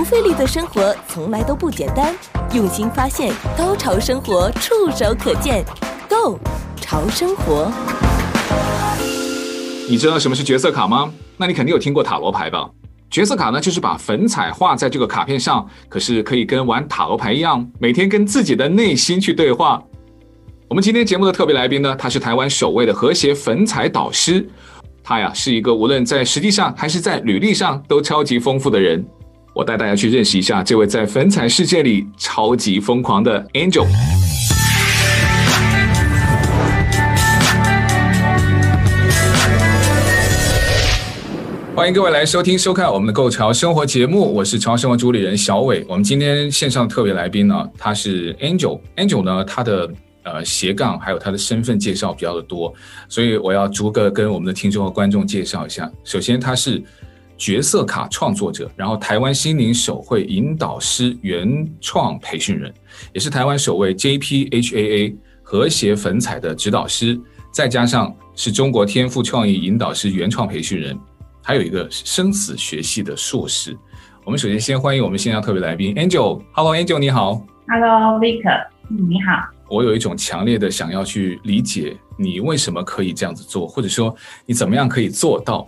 不费力的生活从来都不简单，用心发现，高潮生活触手可见 Go 潮生活。你知道什么是角色卡吗？那你肯定有听过塔罗牌吧？角色卡呢，就是把粉彩画在这个卡片上，可是可以跟玩塔罗牌一样，每天跟自己的内心去对话。我们今天节目的特别来宾呢，他是台湾首位的和谐粉彩导师。他呀是一个无论在实际上还是在履历上都超级丰富的人。我带大家去认识一下这位在粉彩世界里超级疯狂的 Angel。欢迎各位来收听收看我们的《购潮生活》节目，我是潮生活主理人小伟。我们今天线上的特别来宾呢，他是 Angel。Angel 呢，他的。呃，斜杠还有他的身份介绍比较的多，所以我要逐个跟我们的听众和观众介绍一下。首先，他是角色卡创作者，然后台湾心灵手绘引导师原创培训人，也是台湾首位 JPHAA 和谐粉彩的指导师，再加上是中国天赋创意引导师原创培训人，还有一个生死学系的硕士。我们首先先欢迎我们线上特别来宾 Angel。Hello，Angel，你好。Hello，Vic，你好。我有一种强烈的想要去理解你为什么可以这样子做，或者说你怎么样可以做到。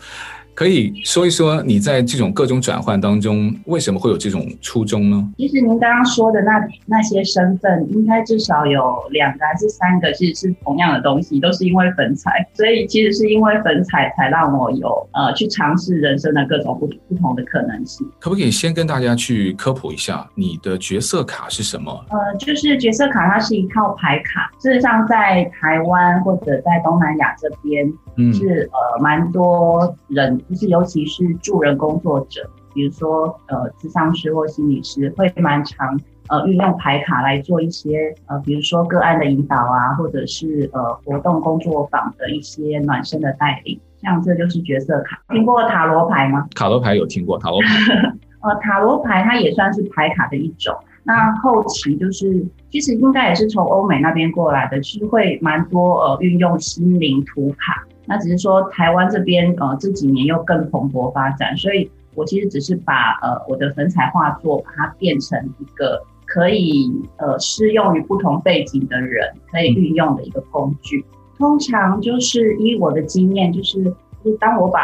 可以说一说你在这种各种转换当中，为什么会有这种初衷呢？其实您刚刚说的那那些身份，应该至少有两个还是三个，其实是同样的东西，都是因为粉彩，所以其实是因为粉彩才让我有呃去尝试人生的各种不不同的可能性。可不可以先跟大家去科普一下你的角色卡是什么？呃，就是角色卡，它是一套牌卡，事实上在台湾或者在东南亚这边，嗯，是呃蛮多人。就是尤其是助人工作者，比如说呃，咨商师或心理师，会蛮常呃运用牌卡来做一些呃，比如说个案的引导啊，或者是呃活动工作坊的一些暖身的带领，像这就是角色卡。听过塔罗牌吗？塔罗牌有听过，塔罗牌。呃，塔罗牌它也算是牌卡的一种。那后期就是其实应该也是从欧美那边过来的，是会蛮多呃运用心灵图卡。那只是说台湾这边呃这几年又更蓬勃发展，所以我其实只是把呃我的粉彩画作把它变成一个可以呃适用于不同背景的人可以运用的一个工具。通常就是以我的经验，就是就是当我把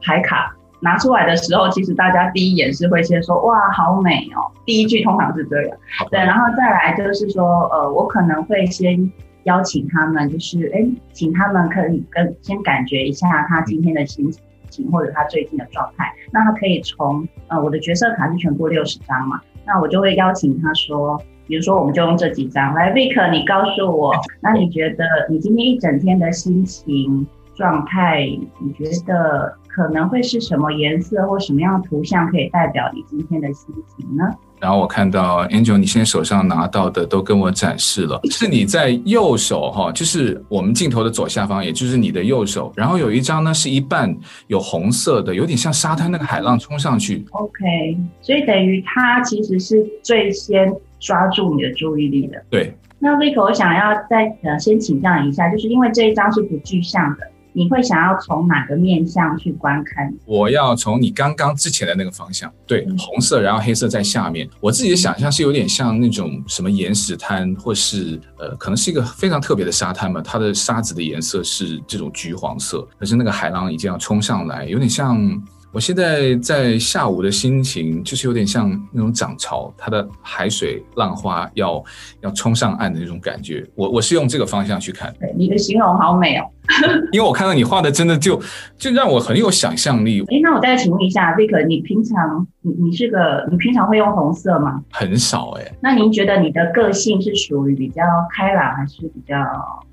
牌卡拿出来的时候，其实大家第一眼是会先说哇好美哦，第一句通常是这样，对，然后再来就是说呃我可能会先。邀请他们，就是哎，请他们可以跟先感觉一下他今天的心情，或者他最近的状态。那他可以从呃我的角色卡是全部六十张嘛，那我就会邀请他说，比如说我们就用这几张来，Vic，你告诉我，那你觉得你今天一整天的心情状态，你觉得可能会是什么颜色或什么样的图像可以代表你今天的心情呢？然后我看到 Angel，你现在手上拿到的都跟我展示了，是你在右手哈，就是我们镜头的左下方，也就是你的右手。然后有一张呢是一半有红色的，有点像沙滩那个海浪冲上去。OK，所以等于它其实是最先抓住你的注意力的。对。那 Vic，我想要再呃先请教一下，就是因为这一张是不具象的。你会想要从哪个面向去观看？我要从你刚刚之前的那个方向，对，嗯、红色，然后黑色在下面。我自己的想象是有点像那种什么岩石滩，或是呃，可能是一个非常特别的沙滩嘛。它的沙子的颜色是这种橘黄色，可是那个海浪已经要冲上来，有点像。我现在在下午的心情，就是有点像那种涨潮，它的海水浪花要要冲上岸的那种感觉。我我是用这个方向去看。你的形容好美哦，因为我看到你画的真的就就让我很有想象力。哎，那我再请问一下，Vick，你平常你你是个你平常会用红色吗？很少哎。那您觉得你的个性是属于比较开朗，还是比较？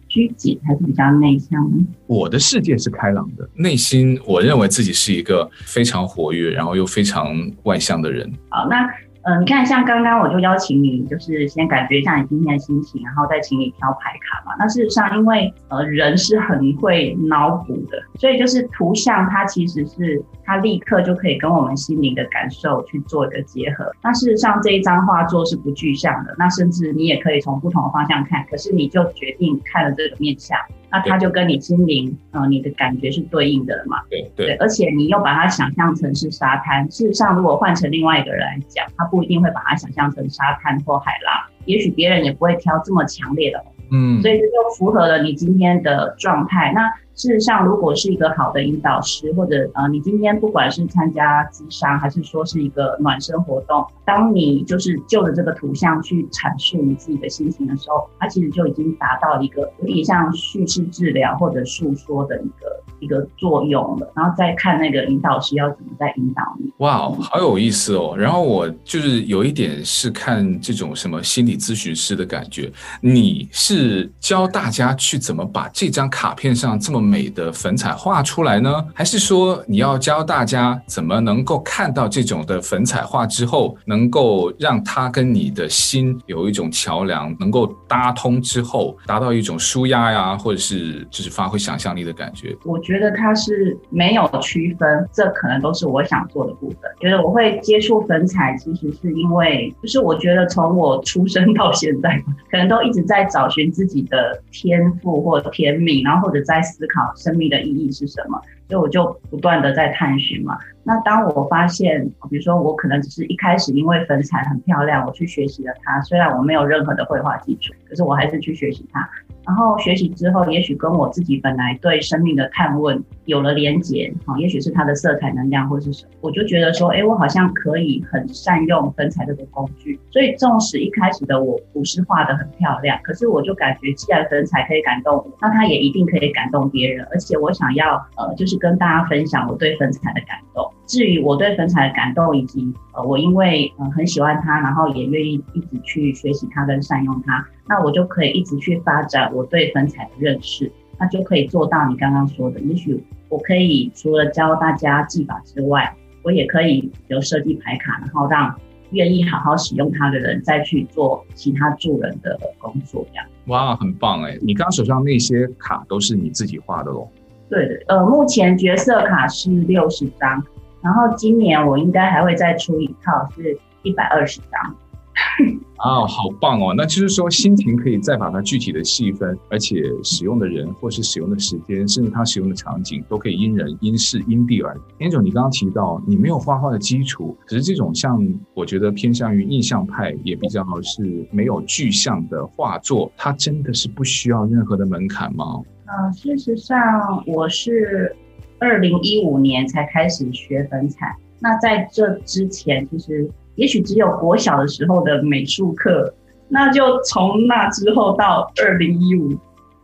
拘谨还是比较内向呢？我的世界是开朗的，内心我认为自己是一个非常活跃，然后又非常外向的人。好，那。嗯、你看，像刚刚我就邀请你，就是先感觉一下你今天的心情，然后再请你挑牌卡嘛。那事实上，因为呃人是很会脑补的，所以就是图像它其实是它立刻就可以跟我们心灵的感受去做一个结合。那事实上这一张画作是不具象的，那甚至你也可以从不同的方向看，可是你就决定看了这个面相。那它就跟你心灵呃你的感觉是对应的了嘛。对对，对，而且你又把它想象成是沙滩，事实上如果换成另外一个人来讲，他不一定会把它想象成沙滩或海浪，也许别人也不会挑这么强烈的。嗯，所以这就符合了你今天的状态。那事实上，如果是一个好的引导师，或者呃，你今天不管是参加咨商，还是说是一个暖身活动，当你就是就着这个图像去阐述你自己的心情的时候，它其实就已经达到一个有点像叙事治疗或者诉说的一个。一个作用了，然后再看那个引导师要怎么再引导你。哇，wow，好有意思哦！然后我就是有一点是看这种什么心理咨询师的感觉。你是教大家去怎么把这张卡片上这么美的粉彩画出来呢？还是说你要教大家怎么能够看到这种的粉彩画之后，能够让它跟你的心有一种桥梁，能够搭通之后，达到一种舒压呀，或者是就是发挥想象力的感觉？我。觉得它是没有区分，这可能都是我想做的部分。觉得我会接触粉彩，其实是因为，就是我觉得从我出生到现在，可能都一直在找寻自己的天赋或天命，然后或者在思考生命的意义是什么。所以我就不断的在探寻嘛。那当我发现，比如说我可能只是一开始因为粉彩很漂亮，我去学习了它，虽然我没有任何的绘画基础，可是我还是去学习它。然后学习之后，也许跟我自己本来对生命的探问有了连结，啊，也许是它的色彩能量或是什么，我就觉得说，哎，我好像可以很善用粉彩这个工具。所以，纵使一开始的我不是画得很漂亮，可是我就感觉，既然粉彩可以感动我，那它也一定可以感动别人。而且，我想要呃，就是跟大家分享我对粉彩的感动。至于我对粉彩的感动，以及呃，我因为呃很喜欢它，然后也愿意一直去学习它跟善用它。那我就可以一直去发展我对粉彩的认识，那就可以做到你刚刚说的。也许我可以除了教大家技法之外，我也可以有设计牌卡，然后让愿意好好使用它的人再去做其他助人的工作。这样。哇，很棒哎！你刚刚手上那些卡都是你自己画的喽？对的，呃，目前角色卡是六十张，然后今年我应该还会再出一套，是一百二十张。啊，好棒哦！那就是说，心情可以再把它具体的细分，而且使用的人或是使用的时间，甚至它使用的场景，都可以因人、因事、因地而异。Angel，你刚刚提到你没有画画的基础，可是这种像我觉得偏向于印象派，也比较是没有具象的画作，它真的是不需要任何的门槛吗？呃，事实上，我是二零一五年才开始学粉彩，那在这之前，其实。也许只有国小的时候的美术课，那就从那之后到二零一五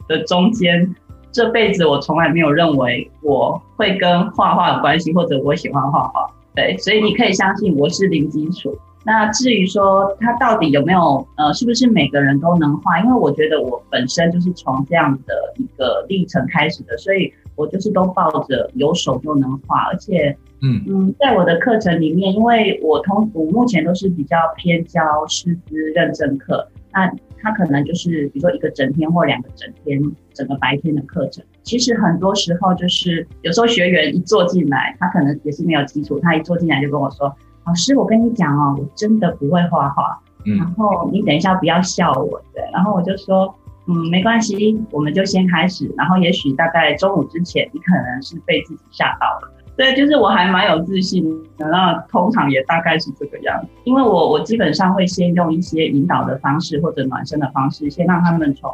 的中间，这辈子我从来没有认为我会跟画画有关系，或者我喜欢画画。对，所以你可以相信我是零基础。那至于说他到底有没有，呃，是不是每个人都能画？因为我觉得我本身就是从这样的一个历程开始的，所以我就是都抱着有手就能画，而且。嗯嗯，在我的课程里面，因为我通我目前都是比较偏教师资认证课，那他可能就是比如说一个整天或两个整天，整个白天的课程。其实很多时候就是有时候学员一坐进来，他可能也是没有基础，他一坐进来就跟我说：“老师，我跟你讲哦，我真的不会画画。”嗯，然后你等一下不要笑我，对。然后我就说：“嗯，没关系，我们就先开始。然后也许大概中午之前，你可能是被自己吓到了。”对，就是我还蛮有自信的，那通常也大概是这个样子，因为我我基本上会先用一些引导的方式或者暖身的方式，先让他们从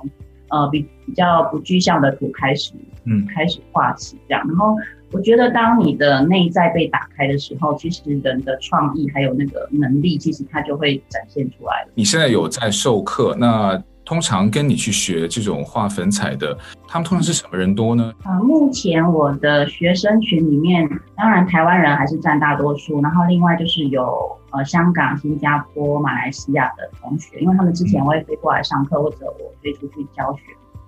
呃比比较不具象的图开始，嗯，开始画起这样。然后我觉得当你的内在被打开的时候，其实人的创意还有那个能力，其实它就会展现出来了。你现在有在授课，那？通常跟你去学这种画粉彩的，他们通常是什么人多呢？啊、呃，目前我的学生群里面，当然台湾人还是占大多数，然后另外就是有呃香港、新加坡、马来西亚的同学，因为他们之前我会飞过来上课，嗯、或者我飞出去教学，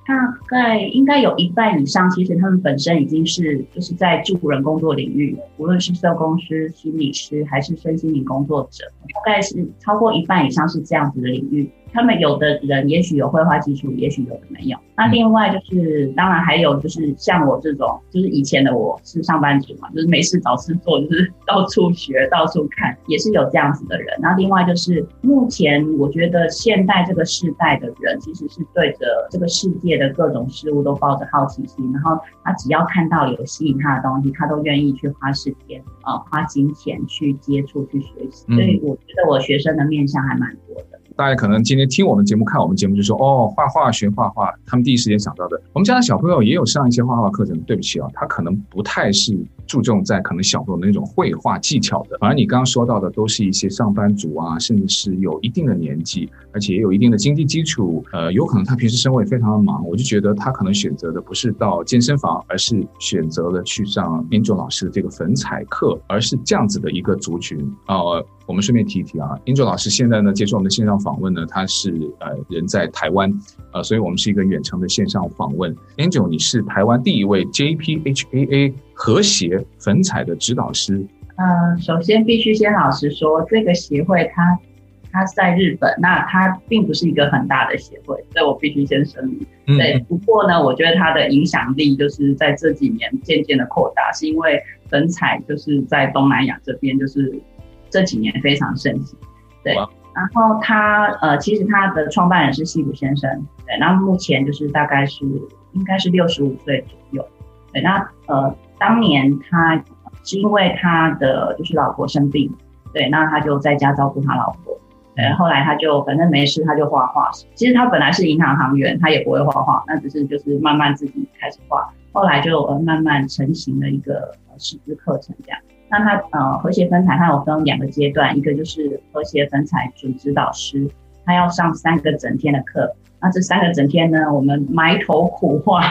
大概应该有一半以上，其实他们本身已经是就是在助人工作领域，无论是社工师、心理师还是身心灵工作者，大概是超过一半以上是这样子的领域。他们有的人也许有绘画基础，也许有的没有。那另外就是，当然还有就是像我这种，就是以前的我是上班族嘛，就是没事找事做，就是到处学、到处看，也是有这样子的人。那另外就是，目前我觉得现代这个世代的人，其实是对着这个世界的各种事物都抱着好奇心，然后他只要看到有吸引他的东西，他都愿意去花时间啊、呃，花金钱去接触、去学习。所以我觉得我学生的面向还蛮多的。大家可能今天听我们节目、看我们节目，就说哦，画画学画画，他们第一时间想到的。我们家的小朋友也有上一些画画课程，对不起啊，他可能不太是注重在可能小朋友的那种绘画技巧的。反而你刚刚说到的，都是一些上班族啊，甚至是有一定的年纪，而且也有一定的经济基础。呃，有可能他平时生活也非常的忙，我就觉得他可能选择的不是到健身房，而是选择了去上英卓老师的这个粉彩课，而是这样子的一个族群啊。我们顺便提一提啊英卓老师现在呢接受我们的线上访问呢，他是呃人在台湾，呃，所以我们是一个远程的线上访问。Angel，你是台湾第一位 JPHAA 和谐粉彩的指导师。嗯、呃，首先必须先老实说，这个协会它它在日本，那它并不是一个很大的协会，所以我必须先声明。嗯、对，不过呢，我觉得它的影响力就是在这几年渐渐的扩大，是因为粉彩就是在东南亚这边就是。这几年非常盛行，对。然后他呃，其实他的创办人是西谷先生，对。那目前就是大概是应该是六十五岁左右，对。那呃，当年他是因为他的就是老婆生病，对，那他就在家照顾他老婆，对。后来他就反正没事，他就画画。其实他本来是银行行员，他也不会画画，那只是就是慢慢自己开始画，后来就呃慢慢成型了一个呃师资课程这样。那它呃和谐粉彩它有分两个阶段，一个就是和谐粉彩准指导师，他要上三个整天的课。那这三个整天呢，我们埋头苦画，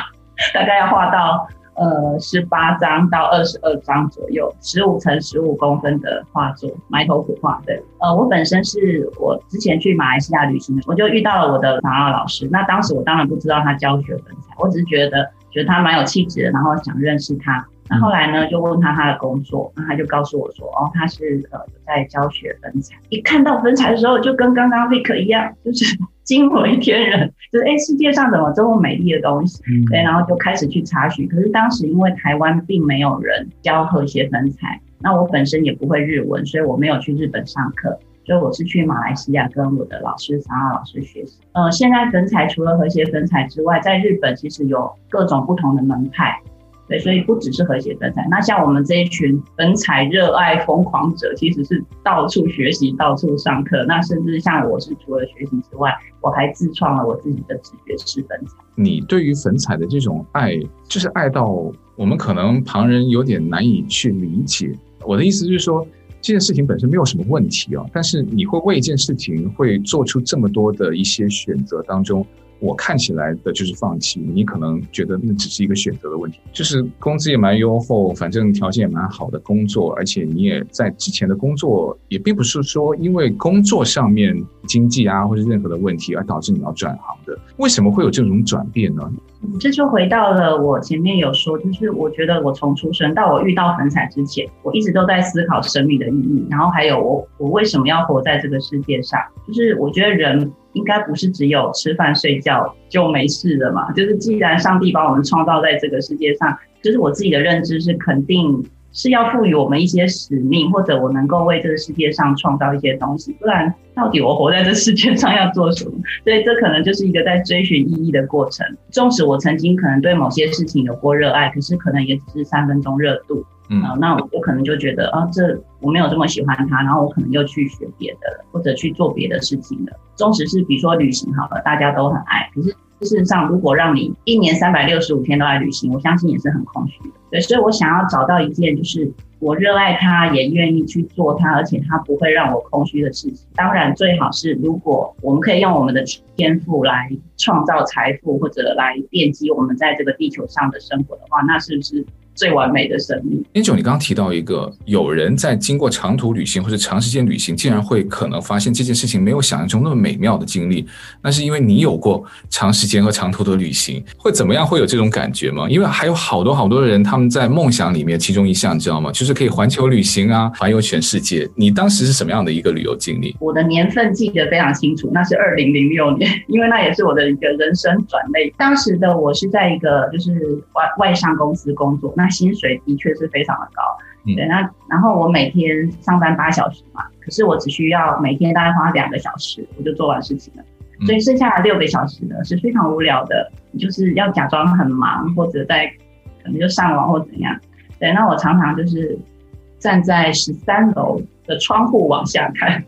大概要画到呃十八张到二十二张左右，十五乘十五公分的画作，埋头苦画。对，呃，我本身是我之前去马来西亚旅行，我就遇到了我的长奥老师。那当时我当然不知道他教学粉彩，我只是觉得觉得他蛮有气质的，然后想认识他。那后来呢，就问他他的工作，那他就告诉我说，哦，他是呃在教学粉彩。一看到粉彩的时候，就跟刚刚 Vic 一样，就是惊为天人，就是哎，世界上怎么这么美丽的东西？嗯、对，然后就开始去查询。可是当时因为台湾并没有人教和谐粉彩，那我本身也不会日文，所以我没有去日本上课，所以我是去马来西亚跟我的老师长奥老师学习。呃，现在粉彩除了和谐粉彩之外，在日本其实有各种不同的门派。对，所以不只是和谐粉彩，那像我们这一群粉彩热爱疯狂者，其实是到处学习、到处上课。那甚至像我是除了学习之外，我还自创了我自己的直觉式粉彩。你对于粉彩的这种爱，就是爱到我们可能旁人有点难以去理解。我的意思就是说，这件事情本身没有什么问题哦，但是你会为一件事情会做出这么多的一些选择当中。我看起来的就是放弃，你可能觉得那只是一个选择的问题，就是工资也蛮优厚，反正条件也蛮好的工作，而且你也在之前的工作也并不是说因为工作上面经济啊或者任何的问题而导致你要转行的，为什么会有这种转变呢？这就回到了我前面有说，就是我觉得我从出生到我遇到粉彩之前，我一直都在思考生命的意义，然后还有我我为什么要活在这个世界上，就是我觉得人。应该不是只有吃饭睡觉就没事了嘛？就是既然上帝把我们创造在这个世界上，就是我自己的认知是肯定是要赋予我们一些使命，或者我能够为这个世界上创造一些东西，不然到底我活在这世界上要做什么？所以这可能就是一个在追寻意义的过程。纵使我曾经可能对某些事情有过热爱，可是可能也只是三分钟热度。嗯、那我可能就觉得啊，这我没有这么喜欢他，然后我可能又去学别的了，或者去做别的事情了。纵使是比如说旅行好了，大家都很爱，可是事实上，如果让你一年三百六十五天都来旅行，我相信也是很空虚的。对，所以我想要找到一件就是我热爱它，也愿意去做它，而且它不会让我空虚的事情。当然，最好是如果我们可以用我们的天赋来创造财富，或者来奠基我们在这个地球上的生活的话，那是不是？最完美的生命。Angel，你刚刚提到一个，有人在经过长途旅行或者长时间旅行，竟然会可能发现这件事情没有想象中那么美妙的经历，那是因为你有过长时间和长途的旅行，会怎么样？会有这种感觉吗？因为还有好多好多的人，他们在梦想里面，其中一项你知道吗？就是可以环球旅行啊，环游全世界。你当时是什么样的一个旅游经历？我的年份记得非常清楚，那是二零零六年，因为那也是我的一个人生转类。当时的我是在一个就是外外商公司工作，那薪水的确是非常的高。嗯、对，那然后我每天上班八小时嘛，可是我只需要每天大概花两个小时，我就做完事情了。嗯、所以剩下的六个小时呢是非常无聊的，就是要假装很忙，或者在可能就上网或怎样。对，那我常常就是站在十三楼的窗户往下看，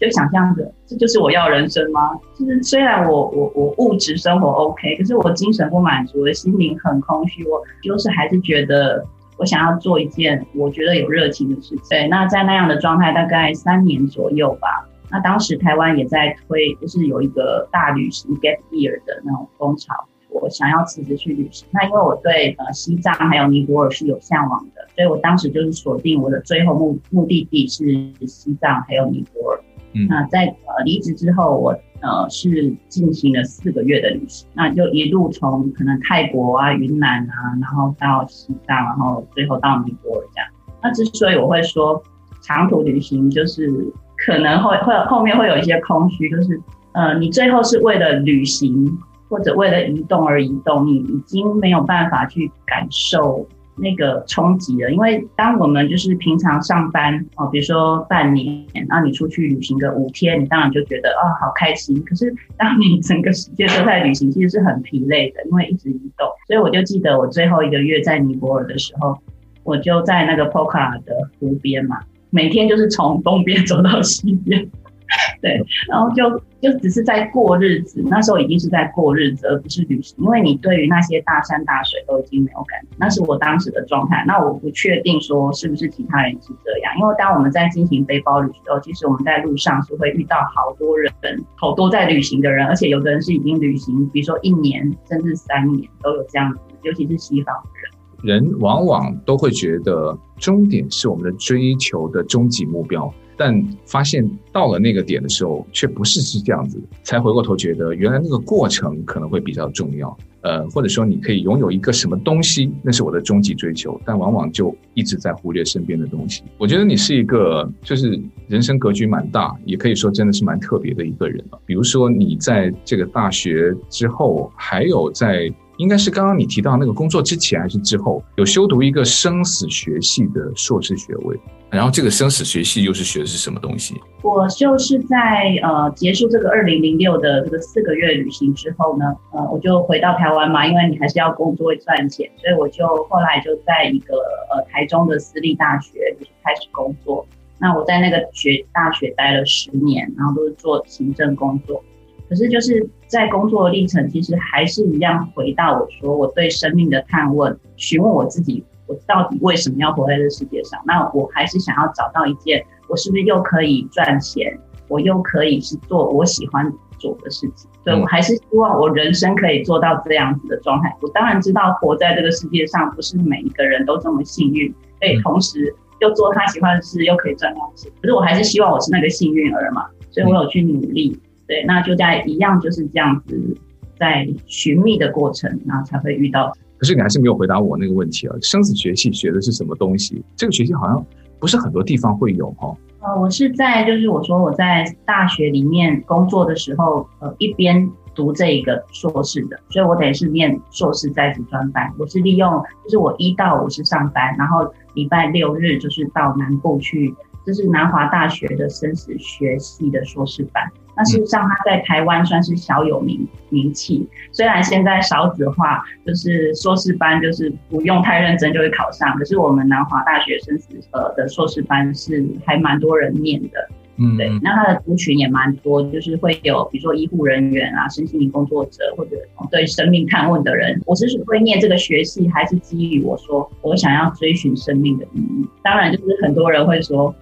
就想象着这就是我要人生吗？就是虽然我我我物质生活 OK，可是我精神不满足，我的心灵很空虚，我就是还是觉得。我想要做一件我觉得有热情的事情。对，那在那样的状态大概三年左右吧。那当时台湾也在推，就是有一个大旅行 gap year 的那种风潮。我想要辞职去旅行。那因为我对呃西藏还有尼泊尔是有向往的，所以我当时就是锁定我的最后目目的地是西藏还有尼泊尔。嗯，那在呃离职之后，我。呃，是进行了四个月的旅行，那就一路从可能泰国啊、云南啊，然后到西藏，然后最后到尼泊尔这样。那之所以我会说长途旅行，就是可能会会后面会有一些空虚，就是呃，你最后是为了旅行或者为了移动而移动，你已经没有办法去感受。那个冲击了，因为当我们就是平常上班哦，比如说半年，然后你出去旅行个五天，你当然就觉得啊、哦、好开心。可是当你整个时间都在旅行，其实是很疲累的，因为一直移动。所以我就记得我最后一个月在尼泊尔的时候，我就在那个波卡的湖边嘛，每天就是从东边走到西边。对，然后就就只是在过日子，那时候已经是在过日子，而不是旅行，因为你对于那些大山大水都已经没有感觉，那是我当时的状态。那我不确定说是不是其他人是这样，因为当我们在进行背包旅行的时候，其实我们在路上是会遇到好多人，好多在旅行的人，而且有的人是已经旅行，比如说一年甚至三年都有这样子，尤其是西方的人。人往往都会觉得终点是我们的追求的终极目标。但发现到了那个点的时候，却不是是这样子，才回过头觉得原来那个过程可能会比较重要。呃，或者说你可以拥有一个什么东西，那是我的终极追求，但往往就一直在忽略身边的东西。我觉得你是一个就是人生格局蛮大，也可以说真的是蛮特别的一个人了。比如说你在这个大学之后，还有在。应该是刚刚你提到那个工作之前还是之后，有修读一个生死学系的硕士学位，然后这个生死学系又是学的是什么东西？我就是在呃结束这个二零零六的这个四个月旅行之后呢，呃，我就回到台湾嘛，因为你还是要工作赚钱，所以我就后来就在一个呃台中的私立大学就是开始工作。那我在那个学大学待了十年，然后都是做行政工作。可是就是在工作的历程，其实还是一样回到我说我对生命的探问，询问我自己，我到底为什么要活在这世界上？那我还是想要找到一件，我是不是又可以赚钱，我又可以是做我喜欢做的事情？所以我还是希望我人生可以做到这样子的状态。我当然知道活在这个世界上，不是每一个人都这么幸运，可以同时又做他喜欢的事，又可以赚到钱。可是我还是希望我是那个幸运儿嘛，所以我有去努力。对，那就在一样就是这样子，在寻觅的过程，然后才会遇到。可是你还是没有回答我那个问题啊！生死学系学的是什么东西？这个学系好像不是很多地方会有哈。呃，我是在就是我说我在大学里面工作的时候，呃，一边读这个硕士的，所以我等于是念硕士在职专班。我是利用就是我一到五是上班，然后礼拜六日就是到南部去，这是南华大学的生死学系的硕士班。那事实上，他在台湾算是小有名名气。虽然现在少子化，就是硕士班就是不用太认真就会考上，可是我们南华大学生死呃的硕士班是还蛮多人念的。嗯，对。那他的族群也蛮多，就是会有比如说医护人员啊、身心灵工作者或者对生命探问的人。我之所以会念这个学系，还是基于我说我想要追寻生命的意义。当然，就是很多人会说。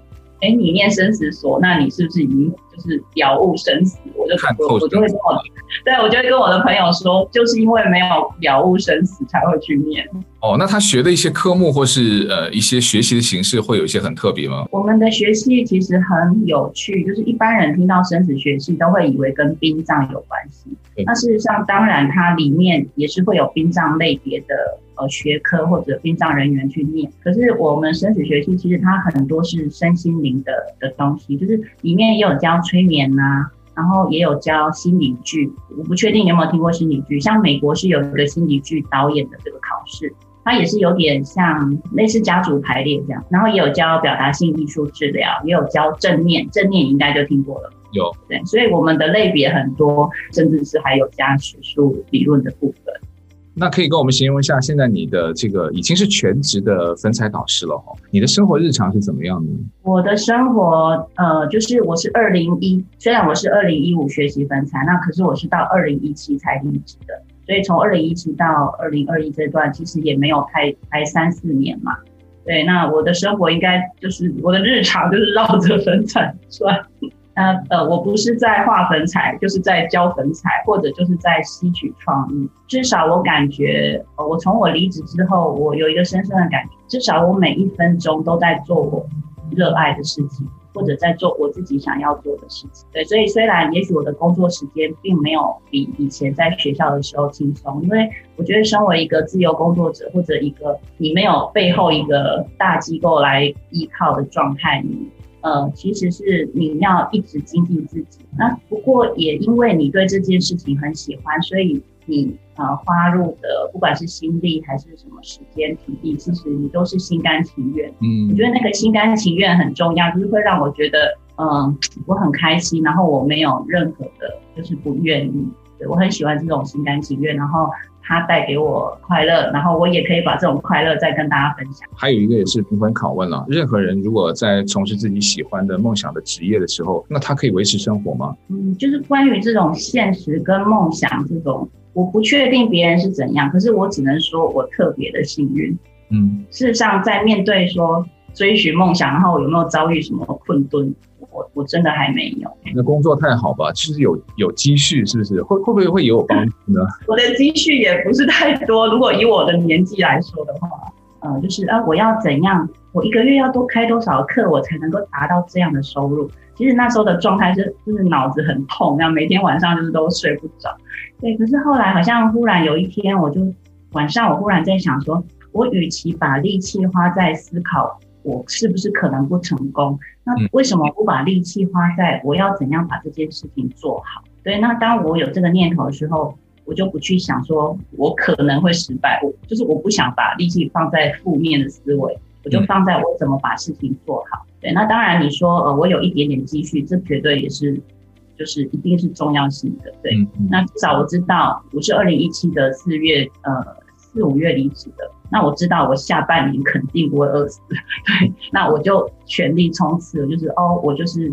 哎，你念生死锁，那你是不是已经就是了悟生死？我就我我就会跟我，对，我就会跟我的朋友说，就是因为没有了悟生死才会去念。哦，那他学的一些科目或是呃一些学习的形式会有一些很特别吗？我们的学系其实很有趣，就是一般人听到生死学系都会以为跟殡葬有关系。那事实上，当然它里面也是会有殡葬类别的呃学科或者殡葬人员去念。可是我们生死学系其实它很多是身心灵的的东西，就是里面也有教催眠呐、啊。然后也有教心理剧，我不确定你有没有听过心理剧。像美国是有一个心理剧导演的这个考试，它也是有点像类似家族排列这样。然后也有教表达性艺术治疗，也有教正念，正念应该就听过了。有，对，所以我们的类别很多，甚至是还有加学术理论的部分。那可以跟我们形容一下，现在你的这个已经是全职的粉彩导师了哈，你的生活日常是怎么样的？我的生活，呃，就是我是二零一，虽然我是二零一五学习粉彩，那可是我是到二零一七才离职的，所以从二零一七到二零二一这段，其实也没有太才三四年嘛。对，那我的生活应该就是我的日常就是绕着粉彩转。那呃，我不是在画粉彩，就是在教粉彩，或者就是在吸取创意。至少我感觉，呃，我从我离职之后，我有一个深深的感觉，至少我每一分钟都在做我热爱的事情，或者在做我自己想要做的事情。对，所以虽然也许我的工作时间并没有比以前在学校的时候轻松，因为我觉得身为一个自由工作者，或者一个你没有背后一个大机构来依靠的状态，你。呃，其实是你要一直精进自己。那不过也因为你对这件事情很喜欢，所以你呃花入的不管是心力还是什么时间体力，其实你都是心甘情愿。嗯，我觉得那个心甘情愿很重要，就是会让我觉得嗯、呃、我很开心，然后我没有任何的就是不愿意。对，我很喜欢这种心甘情愿，然后。它带给我快乐，然后我也可以把这种快乐再跟大家分享。还有一个也是灵魂拷问了：任何人如果在从事自己喜欢的梦想的职业的时候，那他可以维持生活吗？嗯，就是关于这种现实跟梦想这种，我不确定别人是怎样，可是我只能说我特别的幸运。嗯，事实上在面对说追寻梦想，然后有没有遭遇什么困顿？我我真的还没有。那工作太好吧？其实有有积蓄，是不是？会会不会会有帮助呢？我的积蓄也不是太多。如果以我的年纪来说的话，呃，就是啊，我要怎样？我一个月要多开多少课，我才能够达到这样的收入？其实那时候的状态是，就是脑子很痛，然后每天晚上就是都睡不着。对，可是后来好像忽然有一天，我就晚上我忽然在想说，我与其把力气花在思考。我是不是可能不成功？那为什么不把力气花在我要怎样把这件事情做好？对，那当我有这个念头的时候，我就不去想说我可能会失败，我就是我不想把力气放在负面的思维，我就放在我怎么把事情做好。对，那当然你说呃，我有一点点积蓄，这绝对也是就是一定是重要性的。对，那至少我知道我是二零一七的四月呃四五月离职的。那我知道我下半年肯定不会饿死，对，那我就全力冲刺，就是哦，我就是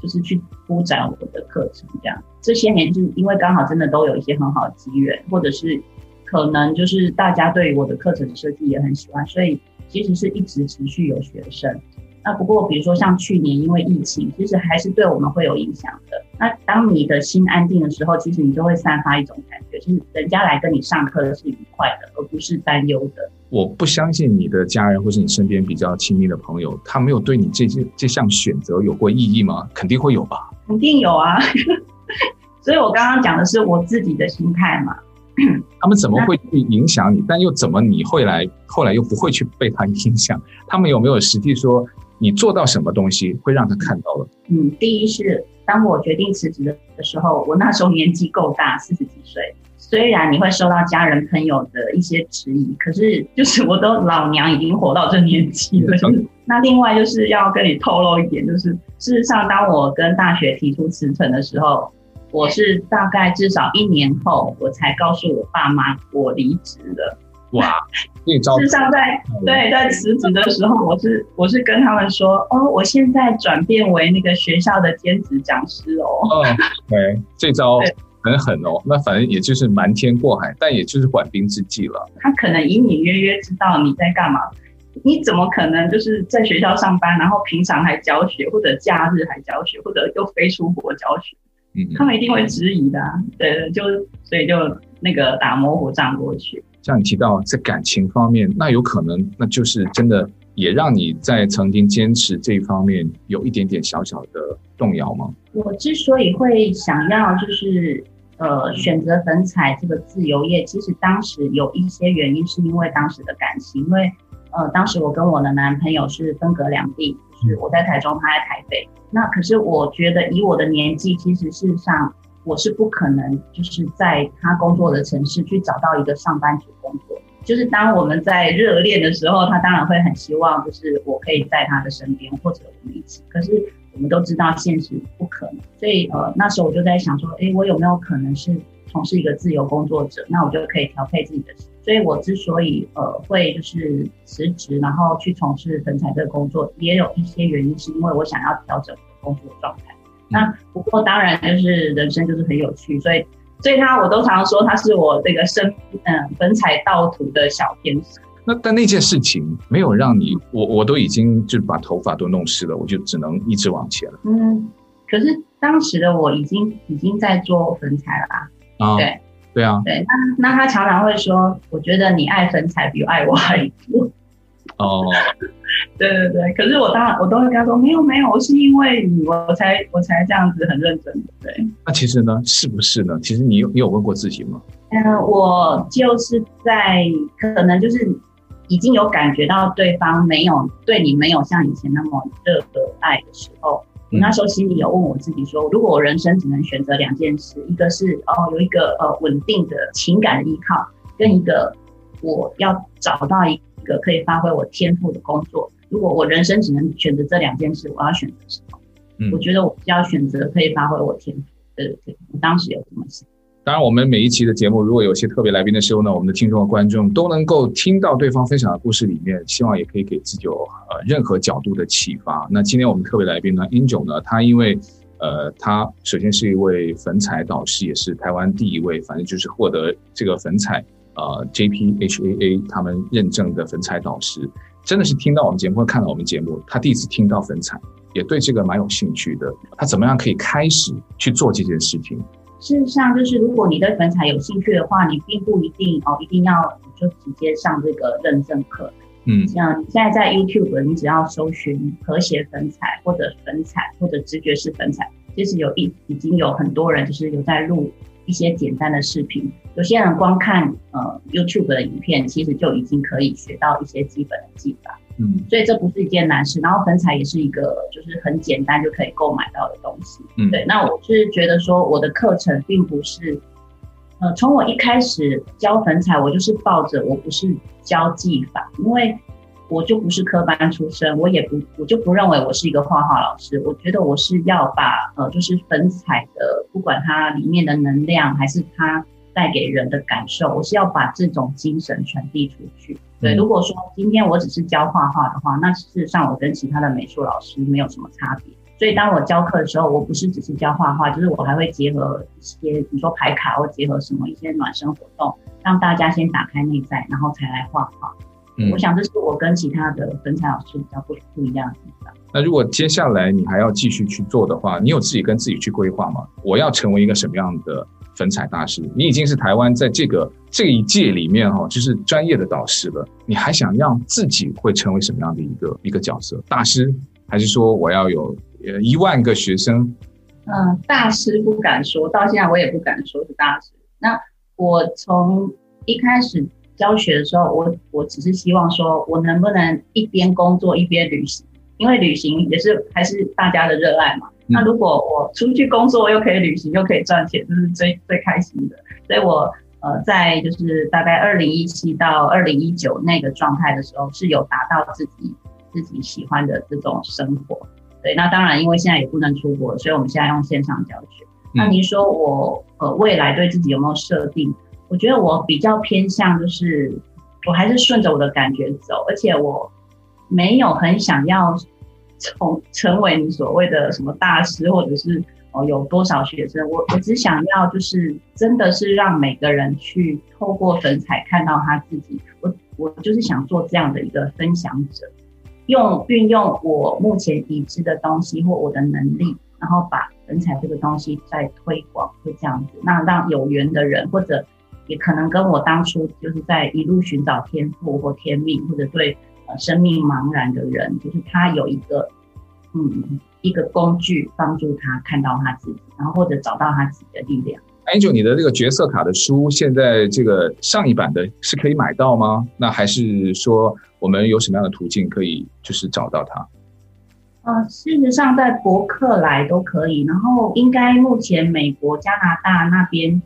就是去铺展我的课程这样。这些年就是因为刚好真的都有一些很好的机缘，或者是可能就是大家对于我的课程设计也很喜欢，所以其实是一直持续有学生。那不过，比如说像去年因为疫情，其实还是对我们会有影响的。那当你的心安定的时候，其实你就会散发一种感觉，就是人家来跟你上课的是愉快的，而不是担忧的。我不相信你的家人或是你身边比较亲密的朋友，他没有对你这些这项选择有过异议吗？肯定会有吧？肯定有啊。所以我刚刚讲的是我自己的心态嘛。他们怎么会去影响你？但又怎么你会来后来又不会去被他影响？他们有没有实际说？你做到什么东西会让他看到了？嗯，第一是当我决定辞职的的时候，我那时候年纪够大，四十几岁。虽然你会受到家人朋友的一些质疑，可是就是我都老娘已经活到这年纪了。嗯、那另外就是要跟你透露一点，就是事实上，当我跟大学提出辞呈的时候，我是大概至少一年后，我才告诉我爸妈我离职了。哇，事实上在对在辞职的时候，我是我是跟他们说，哦，我现在转变为那个学校的兼职讲师哦。嗯，对，这招 很狠哦。那反正也就是瞒天过海，但也就是缓兵之计了。他可能隐隐约约知道你在干嘛，你怎么可能就是在学校上班，然后平常还教学，或者假日还教学，或者又飞出国教学？嗯，他们一定会质疑的、啊，对，就所以就那个打模糊仗过去。像你提到在感情方面，那有可能那就是真的也让你在曾经坚持这一方面有一点点小小的动摇吗？我之所以会想要就是呃选择粉彩这个自由业，其实当时有一些原因，是因为当时的感情，因为呃当时我跟我的男朋友是分隔两地，就是我在台中，他在台北。那可是我觉得以我的年纪，其实事实上。我是不可能就是在他工作的城市去找到一个上班族工作。就是当我们在热恋的时候，他当然会很希望，就是我可以在他的身边，或者我们一起。可是我们都知道现实不可能，所以呃那时候我就在想说，诶，我有没有可能是从事一个自由工作者？那我就可以调配自己的。所以我之所以呃会就是辞职，然后去从事粉彩这个工作，也有一些原因，是因为我想要调整工作状态。那不过当然就是人生就是很有趣，所以所以他我都常常说他是我这个生嗯粉彩盗图的小天使。那但那件事情没有让你我我都已经就把头发都弄湿了，我就只能一直往前了。嗯，可是当时的我已经已经在做粉彩了啊。啊，对对啊，对。那那他常常会说，我觉得你爱粉彩比爱我还多。哦。对对对，可是我当然我都会跟他说，没有没有，是因为你我才我才这样子很认真的。对，那其实呢，是不是呢？其实你有你有问过自己吗？嗯，我就是在可能就是已经有感觉到对方没有对你没有像以前那么热的爱的时候，我那时候心里有问我自己说，如果我人生只能选择两件事，一个是哦有一个呃稳定的情感的依靠，跟一个我要找到一个可以发挥我天赋的工作。如果我人生只能选择这两件事，我要选择什么？嗯，我觉得我要选择可以发挥我天赋。对对对，我当时有这么想。当然，我们每一期的节目，如果有些特别来宾的时候呢，我们的听众和观众都能够听到对方分享的故事里面，希望也可以给自己有呃任何角度的启发。那今天我们特别来宾呢，Angel 呢，他因为呃，他首先是一位粉彩导师，也是台湾第一位，反正就是获得这个粉彩呃 JPHAA 他们认证的粉彩导师。真的是听到我们节目或看到我们节目，他第一次听到粉彩，也对这个蛮有兴趣的。他怎么样可以开始去做这件事情？事实上，就是如果你对粉彩有兴趣的话，你并不一定哦，一定要就直接上这个认证课。嗯，像你现在在 YouTube，你只要搜寻和谐粉彩或者粉彩或者直觉式粉彩，其实有一已经有很多人就是有在录一些简单的视频。有些人光看呃 YouTube 的影片，其实就已经可以学到一些基本的技法，嗯，所以这不是一件难事。然后粉彩也是一个就是很简单就可以购买到的东西，嗯，对。那我是觉得说我的课程并不是，呃，从我一开始教粉彩，我就是抱着我不是教技法，因为。我就不是科班出身，我也不，我就不认为我是一个画画老师。我觉得我是要把呃，就是粉彩的，不管它里面的能量，还是它带给人的感受，我是要把这种精神传递出去。对，如果说今天我只是教画画的话，那事实上我跟其他的美术老师没有什么差别。所以当我教课的时候，我不是只是教画画，就是我还会结合一些，比如说排卡，或结合什么一些暖身活动，让大家先打开内在，然后才来画画。我想这是我跟其他的粉彩老师比较不不一样的地方。那如果接下来你还要继续去做的话，你有自己跟自己去规划吗？我要成为一个什么样的粉彩大师？你已经是台湾在这个这一届里面哈，就是专业的导师了。你还想让自己会成为什么样的一个一个角色？大师，还是说我要有呃一万个学生？嗯，大师不敢说，到现在我也不敢说是大师。那我从一开始。教学的时候，我我只是希望说，我能不能一边工作一边旅行，因为旅行也是还是大家的热爱嘛。嗯、那如果我出去工作又可以旅行又可以赚钱，这是最最开心的。所以我呃在就是大概二零一七到二零一九那个状态的时候，是有达到自己自己喜欢的这种生活。对，那当然因为现在也不能出国，所以我们现在用线上教学。嗯、那您说我呃未来对自己有没有设定？我觉得我比较偏向，就是我还是顺着我的感觉走，而且我没有很想要从成为你所谓的什么大师，或者是哦有多少学生，我我只想要就是真的是让每个人去透过粉彩看到他自己，我我就是想做这样的一个分享者，用运用我目前已知的东西或我的能力，然后把粉彩这个东西再推广，就这样子，那让有缘的人，或者也可能跟我当初就是在一路寻找天赋或天命，或者对呃生命茫然的人，就是他有一个嗯一个工具帮助他看到他自己，然后或者找到他自己的力量。Angel，你的这个角色卡的书，现在这个上一版的是可以买到吗？那还是说我们有什么样的途径可以就是找到它？呃，事实上在博客来都可以，然后应该目前美国、加拿大那边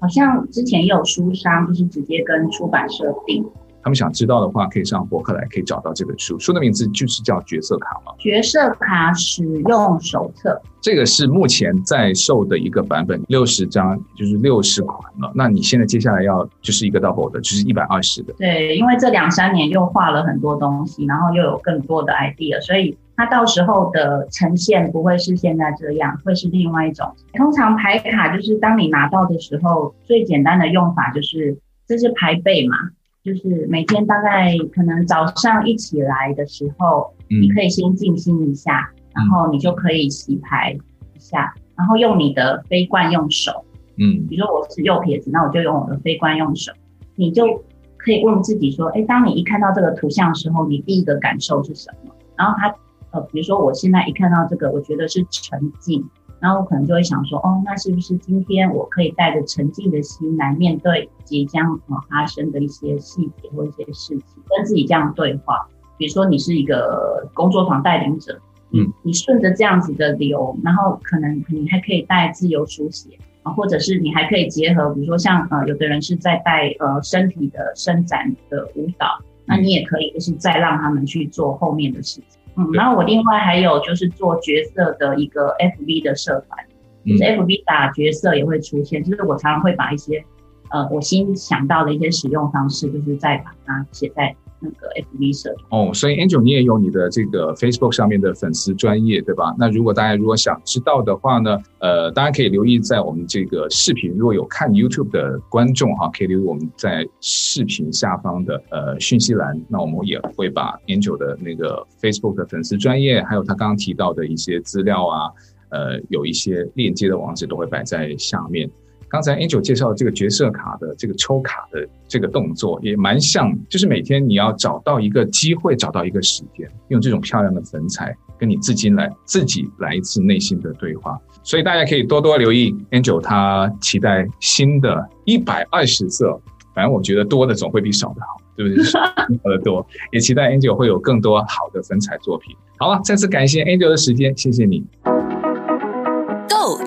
好像之前也有书商，就是直接跟出版社订。他们想知道的话，可以上博客来，可以找到这本书。书的名字就是叫《角色卡》吗？角色卡使用手册，这个是目前在售的一个版本，六十张，就是六十款了。那你现在接下来要就是一个 double 的，就是一百二十的。对，因为这两三年又画了很多东西，然后又有更多的 idea，所以它到时候的呈现不会是现在这样，会是另外一种。通常牌卡就是当你拿到的时候，最简单的用法就是这是牌背嘛。就是每天大概可能早上一起来的时候，嗯、你可以先静心一下，然后你就可以洗牌一下，然后用你的非惯用手，嗯，比如说我是右撇子，那我就用我的非惯用手，你就可以问自己说，哎，当你一看到这个图像的时候，你第一个感受是什么？然后他，呃，比如说我现在一看到这个，我觉得是沉静。然后我可能就会想说，哦，那是不是今天我可以带着沉静的心来面对即将呃发生的一些细节或一些事情，跟自己这样对话。比如说你是一个工作坊带领者，嗯，你顺着这样子的流，然后可能你还可以带自由书写啊，或者是你还可以结合，比如说像呃有的人是在带呃身体的伸展的舞蹈，那你也可以就是再让他们去做后面的事情。嗯，然后我另外还有就是做角色的一个 FB 的社团，就是 FB 打角色也会出现，就是我常常会把一些呃我新想到的一些使用方式，就是再把它写在。那个 FB 社哦，所以 Angel 你也有你的这个 Facebook 上面的粉丝专业对吧？那如果大家如果想知道的话呢，呃，大家可以留意在我们这个视频，如果有看 YouTube 的观众哈，可以留意我们在视频下方的呃讯息栏，那我们也会把 Angel 的那个 Facebook 的粉丝专业，还有他刚刚提到的一些资料啊，呃，有一些链接的网址都会摆在下面。刚才 Angel 介绍的这个角色卡的这个抽卡的这个动作也蛮像，就是每天你要找到一个机会，找到一个时间，用这种漂亮的粉彩跟你自己来自己来一次内心的对话。所以大家可以多多留意 Angel，他期待新的一百二十色，反正我觉得多的总会比少的好，对不对？少的多，也期待 Angel 会有更多好的粉彩作品。好了，再次感谢 Angel 的时间，谢谢你。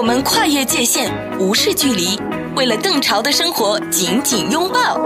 我们跨越界限，无视距离，为了邓超的生活紧紧拥抱。